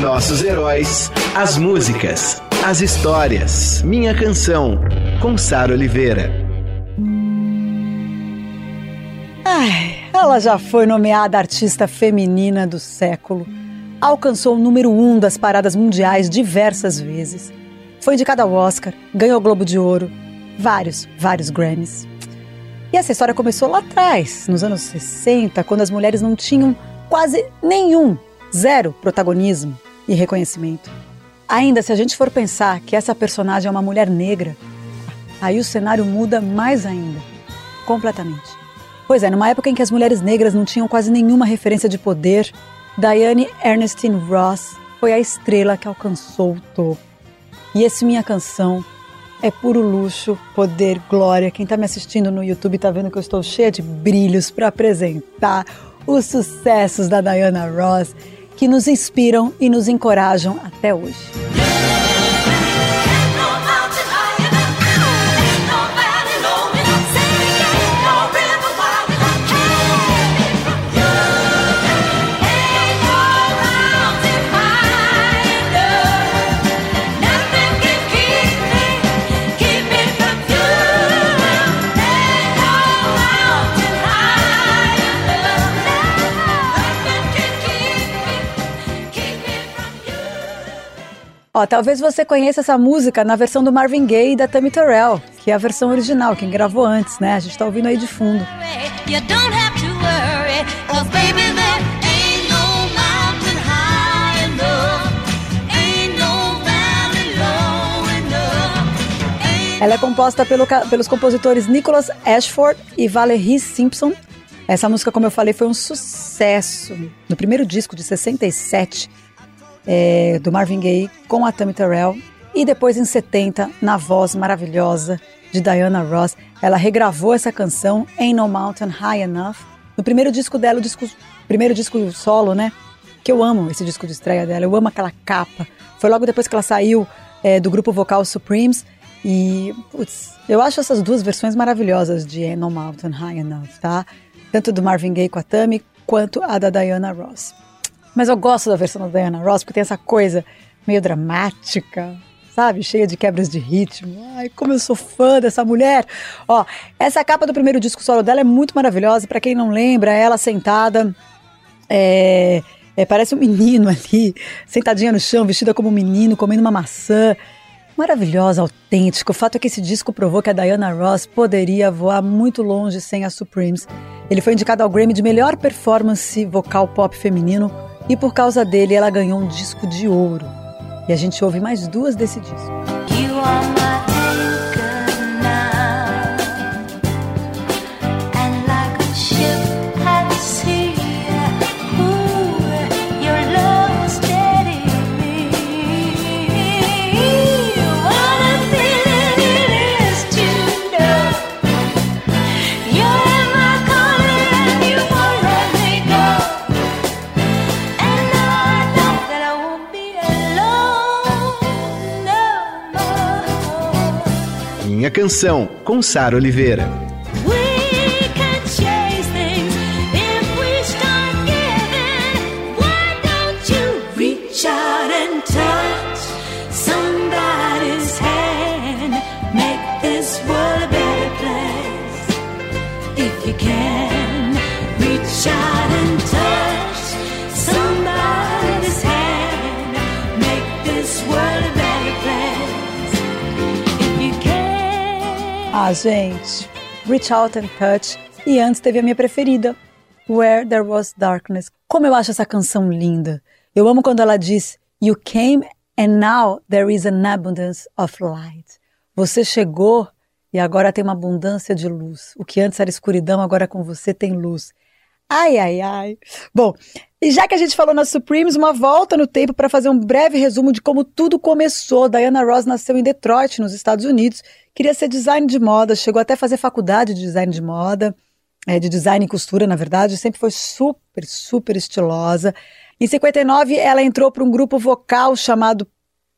Nossos heróis, as músicas, as histórias. Minha Canção, com Sara Oliveira. Ai, ela já foi nomeada artista feminina do século. Alcançou o número um das paradas mundiais diversas vezes. Foi indicada ao Oscar, ganhou o Globo de Ouro, vários, vários Grammys. E essa história começou lá atrás, nos anos 60, quando as mulheres não tinham quase nenhum, zero protagonismo e reconhecimento. Ainda se a gente for pensar que essa personagem é uma mulher negra, aí o cenário muda mais ainda, completamente. Pois é, numa época em que as mulheres negras não tinham quase nenhuma referência de poder, Diane Ernestine Ross foi a estrela que alcançou o topo. E esse Minha Canção é puro luxo, poder, glória. Quem está me assistindo no YouTube está vendo que eu estou cheia de brilhos para apresentar os sucessos da Diana Ross que nos inspiram e nos encorajam até hoje. Ó, talvez você conheça essa música na versão do Marvin Gaye e da Tammy Terrell, que é a versão original, quem gravou antes, né? A gente tá ouvindo aí de fundo. Ela é composta pelo, pelos compositores Nicholas Ashford e Valerie Simpson. Essa música, como eu falei, foi um sucesso no primeiro disco de 67 é, do Marvin Gaye com a Tammy Terrell e depois em 70 na voz maravilhosa de Diana Ross, ela regravou essa canção em No Mountain High Enough no primeiro disco dela, o disco, primeiro disco solo, né? Que eu amo esse disco de estreia dela, eu amo aquela capa. Foi logo depois que ela saiu é, do grupo vocal Supremes e putz, eu acho essas duas versões maravilhosas de No Mountain High Enough, tá? Tanto do Marvin Gaye com a Tammy quanto a da Diana Ross. Mas eu gosto da versão da Diana Ross porque tem essa coisa meio dramática, sabe? Cheia de quebras de ritmo. Ai, como eu sou fã dessa mulher. Ó, essa capa do primeiro disco solo dela é muito maravilhosa. Para quem não lembra, ela sentada. É, é, parece um menino ali, sentadinha no chão, vestida como um menino, comendo uma maçã. Maravilhosa, autêntica. O fato é que esse disco provou que a Diana Ross poderia voar muito longe sem a Supremes. Ele foi indicado ao Grammy de melhor performance vocal pop feminino e por causa dele ela ganhou um disco de ouro. E a gente ouve mais duas desse disco. Canção, com Sara Oliveira. Gente, Reach Out and Touch. E antes teve a minha preferida, Where There Was Darkness. Como eu acho essa canção linda. Eu amo quando ela diz You came and now there is an abundance of light. Você chegou e agora tem uma abundância de luz. O que antes era escuridão, agora com você tem luz. Ai, ai, ai. Bom, E já que a gente falou na Supremes, uma volta no tempo para fazer um breve resumo de como tudo começou. Diana Ross nasceu em Detroit, nos Estados Unidos, queria ser design de moda, chegou até a fazer faculdade de design de moda, é, de design e costura, na verdade, sempre foi super, super estilosa. Em 59, ela entrou para um grupo vocal chamado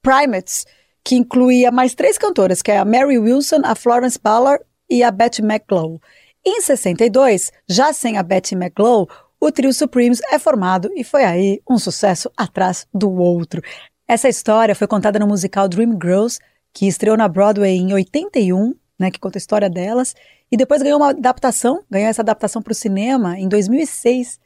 Primates, que incluía mais três cantoras, que é a Mary Wilson, a Florence Ballard e a Betty McGlow. Em 62, já sem a Betty McGlow, o trio Supremes é formado e foi aí um sucesso atrás do outro. Essa história foi contada no musical Dreamgirls, que estreou na Broadway em 81, né, que conta a história delas, e depois ganhou uma adaptação, ganhou essa adaptação para o cinema em 2006.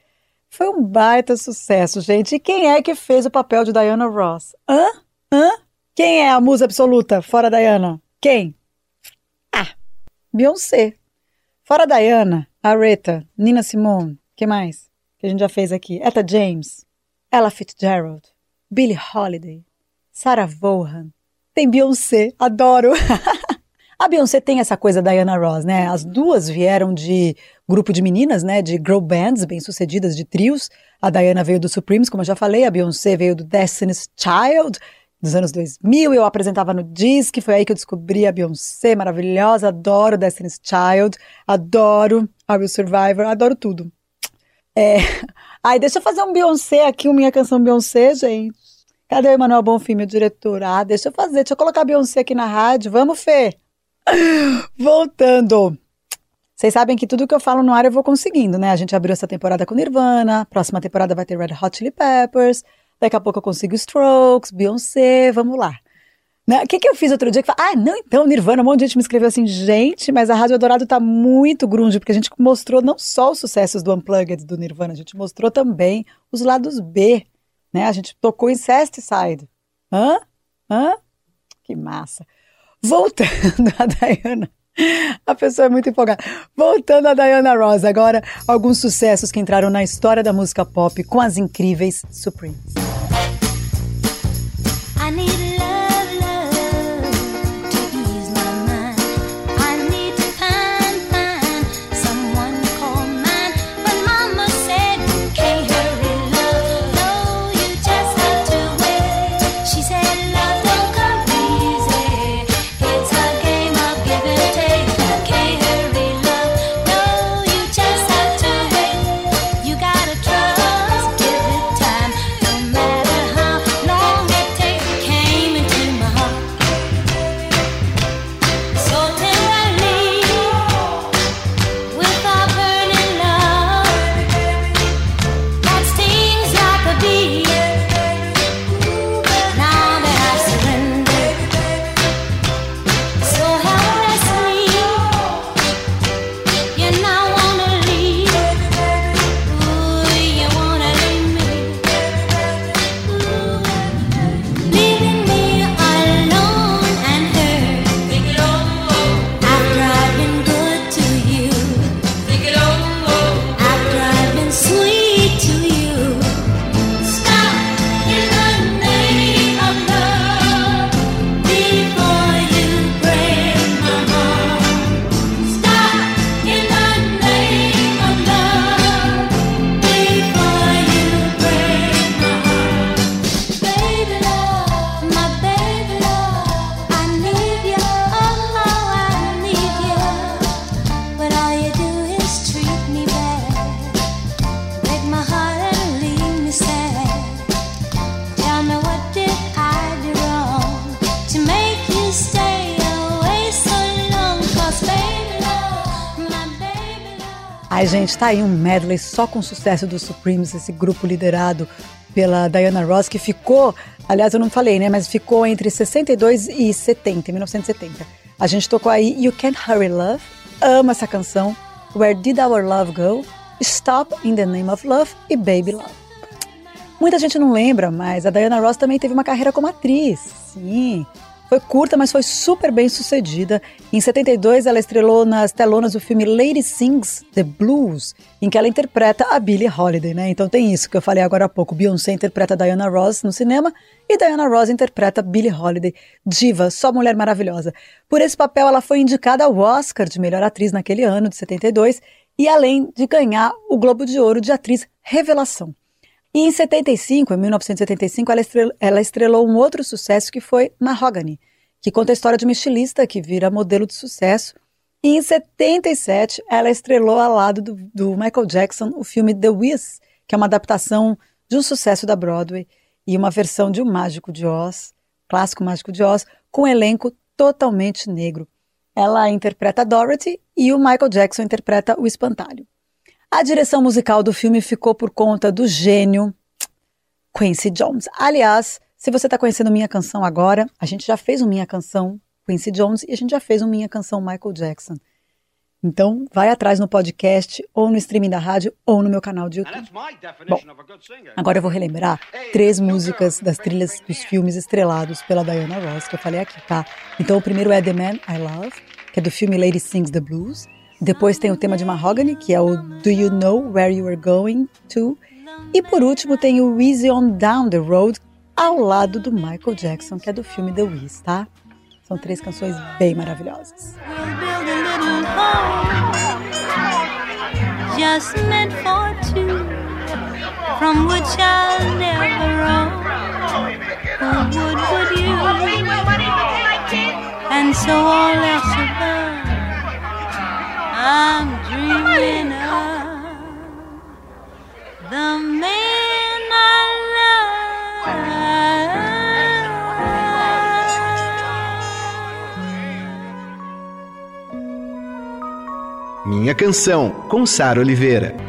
Foi um baita sucesso, gente. E quem é que fez o papel de Diana Ross? Hã? Hã? Quem é a musa absoluta fora Diana? Quem? Ah, Beyoncé. Fora Diana, Aretha, Nina Simone, que mais? Que a gente já fez aqui. Etta James, Ella Fitzgerald, Billie Holiday, Sarah Vaughan. Tem Beyoncé, adoro. a Beyoncé tem essa coisa da Diana Ross, né? As duas vieram de grupo de meninas, né? De girl bands bem-sucedidas, de trios. A Diana veio do Supremes, como eu já falei. A Beyoncé veio do Destiny's Child dos anos 2000, eu apresentava no Disque, foi aí que eu descobri a Beyoncé, maravilhosa, adoro Destiny's Child, adoro I Will Survivor, adoro tudo. É... Ai, deixa eu fazer um Beyoncé aqui, uma minha canção Beyoncé, gente. Cadê o Emanuel Bonfim, meu diretor? Ah, deixa eu fazer, deixa eu colocar Beyoncé aqui na rádio, vamos, Fê? Voltando. Vocês sabem que tudo que eu falo no ar eu vou conseguindo, né? A gente abriu essa temporada com Nirvana, próxima temporada vai ter Red Hot Chili Peppers, Daqui a pouco eu consigo Strokes, Beyoncé, vamos lá. Né? O que, que eu fiz outro dia? Que ah, não, então, Nirvana, um monte de gente me escreveu assim, gente, mas a Rádio Dourado tá muito grunge, porque a gente mostrou não só os sucessos do Unplugged do Nirvana, a gente mostrou também os lados B, né? A gente tocou Side. Hã? Hã? Que massa. Voltando a Diana. A pessoa é muito empolgada. Voltando a Diana Ross, agora alguns sucessos que entraram na história da música pop com as incríveis Supremes. Ai, gente, tá aí um medley só com sucesso dos Supremes, esse grupo liderado pela Diana Ross, que ficou, aliás, eu não falei, né, mas ficou entre 62 e 70, 1970. A gente tocou aí You Can't Hurry Love, amo essa canção, Where Did Our Love Go, Stop in the Name of Love e Baby Love. Muita gente não lembra, mas a Diana Ross também teve uma carreira como atriz. Sim, foi curta, mas foi super bem sucedida. Em 72, ela estrelou nas telonas do filme Lady Sings the Blues, em que ela interpreta a Billie Holiday, né? Então tem isso que eu falei agora há pouco. Beyoncé interpreta Diana Ross no cinema e Diana Ross interpreta Billie Holiday, diva, só mulher maravilhosa. Por esse papel, ela foi indicada ao Oscar de melhor atriz naquele ano, de 72, e além de ganhar o Globo de Ouro de atriz revelação. E em 75, em 1975, ela estrelou, ela estrelou um outro sucesso que foi Mahogany, que conta a história de uma estilista que vira modelo de sucesso. E em 77, ela estrelou ao lado do, do Michael Jackson o filme The Wiz, que é uma adaptação de um sucesso da Broadway e uma versão de O Mágico de Oz, clássico Mágico de Oz, com um elenco totalmente negro. Ela interpreta Dorothy e o Michael Jackson interpreta o Espantalho. A direção musical do filme ficou por conta do gênio Quincy Jones. Aliás, se você está conhecendo Minha Canção agora, a gente já fez um Minha Canção Quincy Jones e a gente já fez um Minha Canção Michael Jackson. Então, vai atrás no podcast, ou no streaming da rádio, ou no meu canal de YouTube. Bom, agora eu vou relembrar três músicas das trilhas dos filmes estrelados pela Diana Ross, que eu falei aqui, tá? Então, o primeiro é The Man I Love, que é do filme Lady Sings the Blues. Depois tem o tema de Mahogany, que é o Do You Know Where You Are Going To? E por último tem o Easy On Down the Road, ao lado do Michael Jackson, que é do filme The Wiz, tá? São três canções bem maravilhosas. Just I'm dreaming of the man I love. Minha Canção, com Sara Oliveira.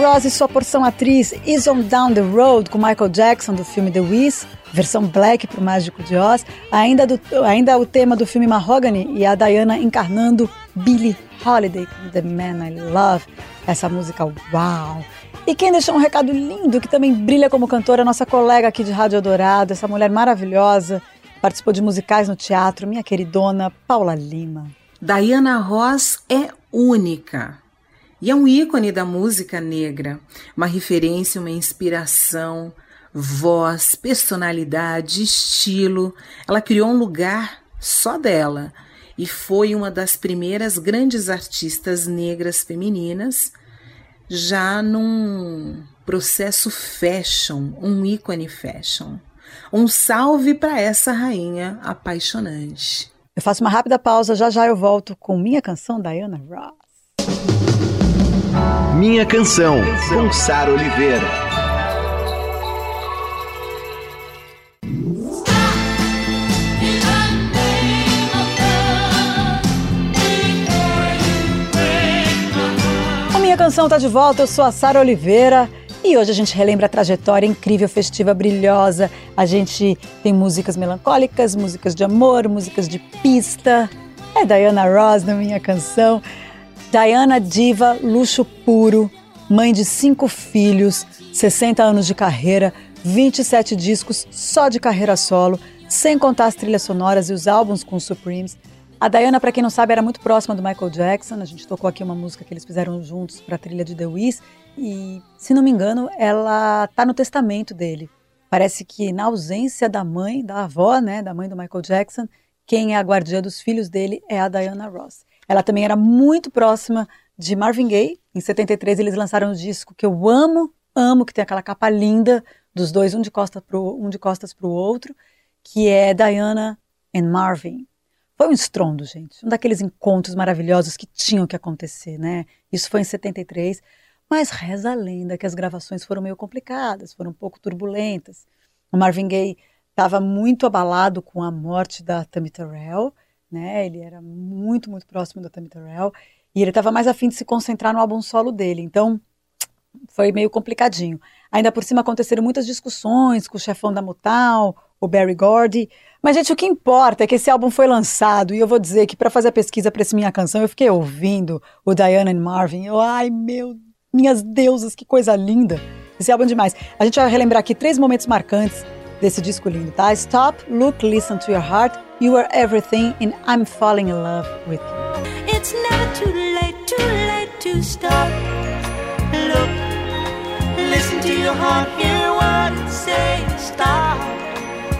Ross e sua porção atriz Is On Down the Road com Michael Jackson do filme The Wiz, versão black para o Mágico de Oz, ainda, do, ainda o tema do filme Mahogany e a Diana encarnando Billie Holiday com The Man I Love, essa música uau! E quem deixou um recado lindo, que também brilha como cantora, nossa colega aqui de Rádio Dourado, essa mulher maravilhosa, participou de musicais no teatro, minha queridona Paula Lima. Diana Ross é única. E é um ícone da música negra, uma referência, uma inspiração, voz, personalidade, estilo. Ela criou um lugar só dela e foi uma das primeiras grandes artistas negras femininas, já num processo fashion, um ícone fashion. Um salve para essa rainha apaixonante. Eu faço uma rápida pausa, já já eu volto com minha canção Diana Ross. Minha Canção, com Sara Oliveira. A Minha Canção tá de volta, eu sou a Sara Oliveira. E hoje a gente relembra a trajetória incrível, festiva, brilhosa. A gente tem músicas melancólicas, músicas de amor, músicas de pista. É Diana Ross na minha canção. Diana Diva, luxo puro, mãe de cinco filhos, 60 anos de carreira, 27 discos só de carreira solo, sem contar as trilhas sonoras e os álbuns com os Supremes. A Diana, para quem não sabe, era muito próxima do Michael Jackson. A gente tocou aqui uma música que eles fizeram juntos para a trilha de The Wiz. E, se não me engano, ela tá no testamento dele. Parece que na ausência da mãe, da avó, né, da mãe do Michael Jackson, quem é a guardiã dos filhos dele é a Diana Ross. Ela também era muito próxima de Marvin Gaye. Em 73 eles lançaram um disco que eu amo, amo, que tem aquela capa linda dos dois, um de, costa pro, um de costas para o outro, que é Diana and Marvin. Foi um estrondo, gente. Um daqueles encontros maravilhosos que tinham que acontecer, né? Isso foi em 73. Mas reza a lenda que as gravações foram meio complicadas, foram um pouco turbulentas. O Marvin Gaye estava muito abalado com a morte da Tammy Terrell, né? Ele era muito, muito próximo da Tammy Terrell e ele estava mais afim de se concentrar no álbum solo dele. Então, foi meio complicadinho. Ainda por cima aconteceram muitas discussões com o chefão da Motown, o Barry Gordy. Mas, gente, o que importa é que esse álbum foi lançado e eu vou dizer que para fazer a pesquisa para essa minha canção, eu fiquei ouvindo o Diana and Marvin. Eu, ai, meu, minhas deusas, que coisa linda. Esse álbum é demais. A gente vai relembrar aqui três momentos marcantes desse disco lindo, tá? Stop, Look, Listen to Your Heart, You Are Everything and I'm Falling in Love with You. It's never too late, too late to stop. Look, listen to your heart, hear what it says. Stop,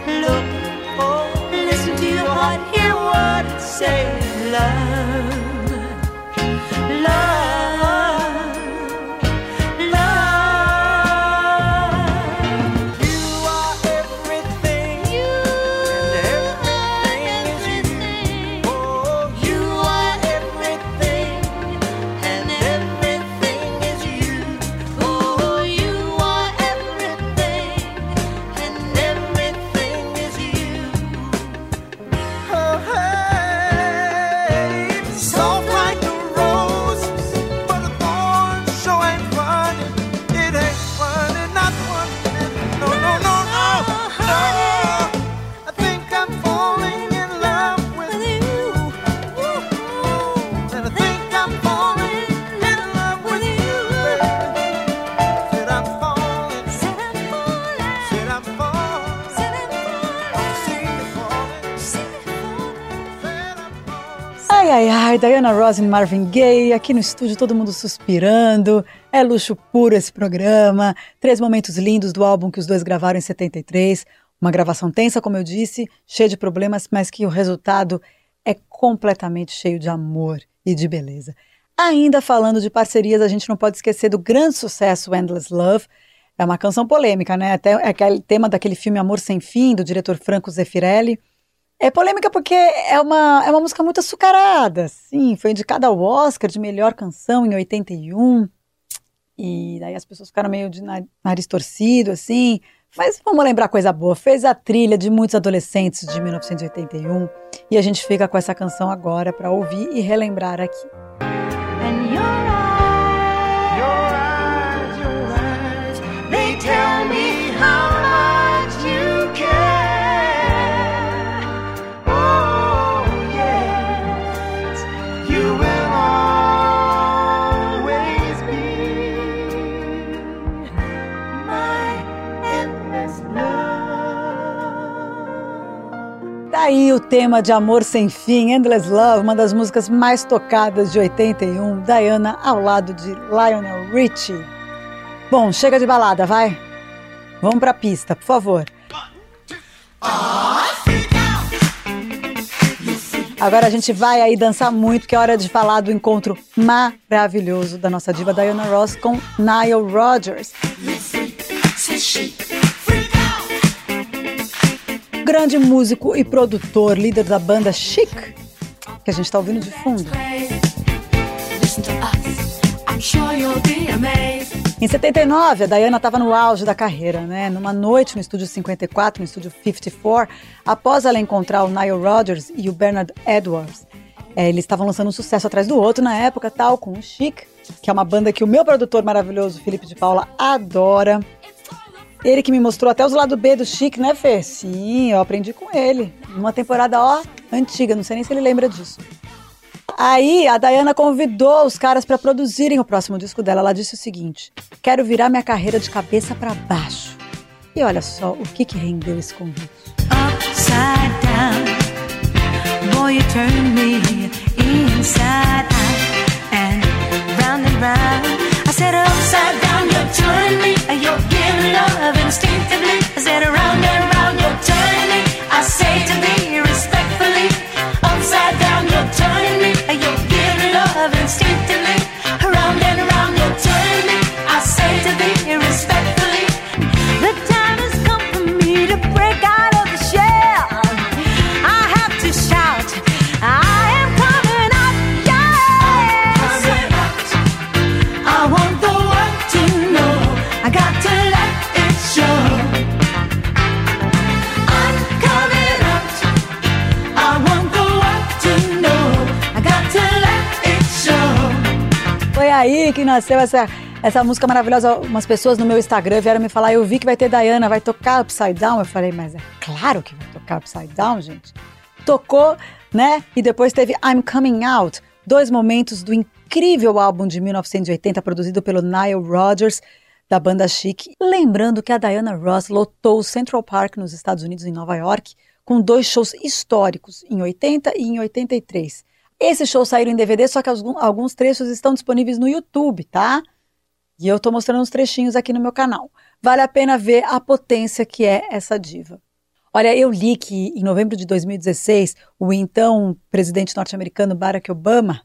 look, oh, listen to your heart, hear what it says. Love, love. Ai, ai, Diana Ross e Marvin Gaye, aqui no estúdio todo mundo suspirando. É luxo puro esse programa. Três momentos lindos do álbum que os dois gravaram em 73. Uma gravação tensa, como eu disse, cheia de problemas, mas que o resultado é completamente cheio de amor e de beleza. Ainda falando de parcerias, a gente não pode esquecer do grande sucesso Endless Love. É uma canção polêmica, né? Até é aquele tema daquele filme Amor Sem Fim, do diretor Franco Zeffirelli. É polêmica porque é uma, é uma música muito açucarada, sim. Foi indicada ao Oscar de melhor canção em 81. E daí as pessoas ficaram meio de nariz torcido, assim. Mas vamos lembrar coisa boa. Fez a trilha de muitos adolescentes de 1981. E a gente fica com essa canção agora para ouvir e relembrar aqui. Aí o tema de Amor Sem Fim, Endless Love, uma das músicas mais tocadas de 81, Diana ao lado de Lionel Richie. Bom, chega de balada, vai? Vamos pra pista, por favor. Agora a gente vai aí dançar muito, que é hora de falar do encontro maravilhoso da nossa diva Diana Ross com Nile Rodgers grande músico e produtor, líder da banda Chic, que a gente está ouvindo de fundo. Em 79, a Diana estava no auge da carreira, né? Numa noite no estúdio 54, no estúdio 54, após ela encontrar o Nile Rodgers e o Bernard Edwards. É, eles estavam lançando um sucesso atrás do outro na época, tal, com o Chic, que é uma banda que o meu produtor maravilhoso, Felipe de Paula, adora. Ele que me mostrou até os lados B do Chique, né, Fê? Sim, eu aprendi com ele. Numa temporada, ó, antiga, não sei nem se ele lembra disso. Aí a Dayana convidou os caras para produzirem o próximo disco dela. Ela disse o seguinte: Quero virar minha carreira de cabeça para baixo. E olha só o que que rendeu esse convite. Upside down, boy, you turn me inside out and round and round. Love instinctively. Aí que nasceu essa, essa música maravilhosa. Umas pessoas no meu Instagram vieram me falar, eu vi que vai ter Diana, vai tocar Upside Down. Eu falei, mas é claro que vai tocar Upside Down, gente. Tocou, né? E depois teve I'm Coming Out, dois momentos do incrível álbum de 1980 produzido pelo Nile Rodgers, da banda Chic. Lembrando que a Diana Ross lotou o Central Park nos Estados Unidos, em Nova York, com dois shows históricos, em 80 e em 83. Esses shows saíram em DVD, só que alguns trechos estão disponíveis no YouTube, tá? E eu tô mostrando uns trechinhos aqui no meu canal. Vale a pena ver a potência que é essa diva. Olha, eu li que em novembro de 2016, o então presidente norte-americano Barack Obama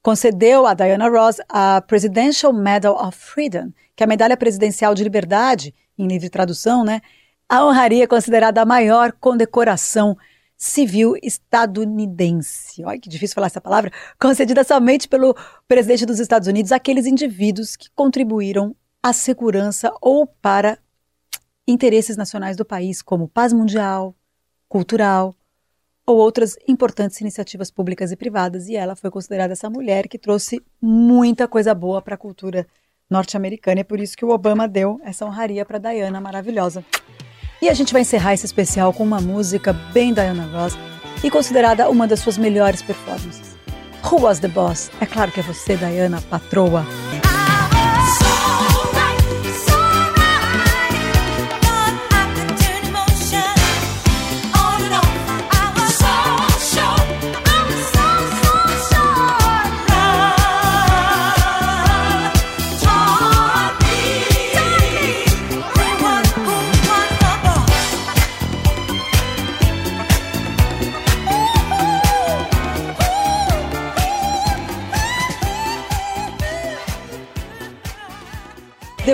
concedeu a Diana Ross a Presidential Medal of Freedom, que é a medalha presidencial de liberdade, em livre tradução, né? A honraria é considerada a maior condecoração civil estadunidense. Olha que difícil falar essa palavra. Concedida somente pelo presidente dos Estados Unidos àqueles indivíduos que contribuíram à segurança ou para interesses nacionais do país, como paz mundial, cultural ou outras importantes iniciativas públicas e privadas. E ela foi considerada essa mulher que trouxe muita coisa boa para a cultura norte-americana. É por isso que o Obama deu essa honraria para Diana maravilhosa. E a gente vai encerrar esse especial com uma música bem Diana Ross e considerada uma das suas melhores performances. Who Was the Boss? É claro que é você, Diana, patroa.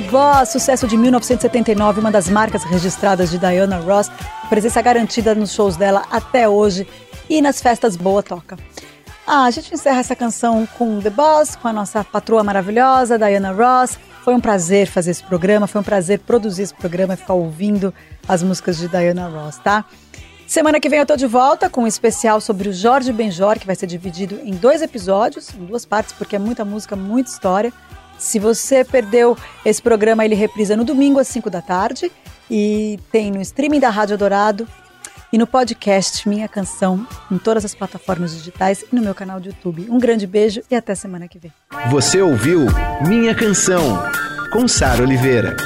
Boss, sucesso de 1979, uma das marcas registradas de Diana Ross, presença garantida nos shows dela até hoje e nas festas boa toca. Ah, a gente encerra essa canção com The Boss, com a nossa patroa maravilhosa, Diana Ross. Foi um prazer fazer esse programa, foi um prazer produzir esse programa e ficar ouvindo as músicas de Diana Ross, tá? Semana que vem eu tô de volta com um especial sobre o Jorge Benjor, que vai ser dividido em dois episódios, em duas partes, porque é muita música, muita história. Se você perdeu esse programa, ele reprisa no domingo às 5 da tarde e tem no streaming da Rádio Dourado e no podcast Minha Canção em todas as plataformas digitais e no meu canal de YouTube. Um grande beijo e até semana que vem. Você ouviu Minha Canção com Sara Oliveira.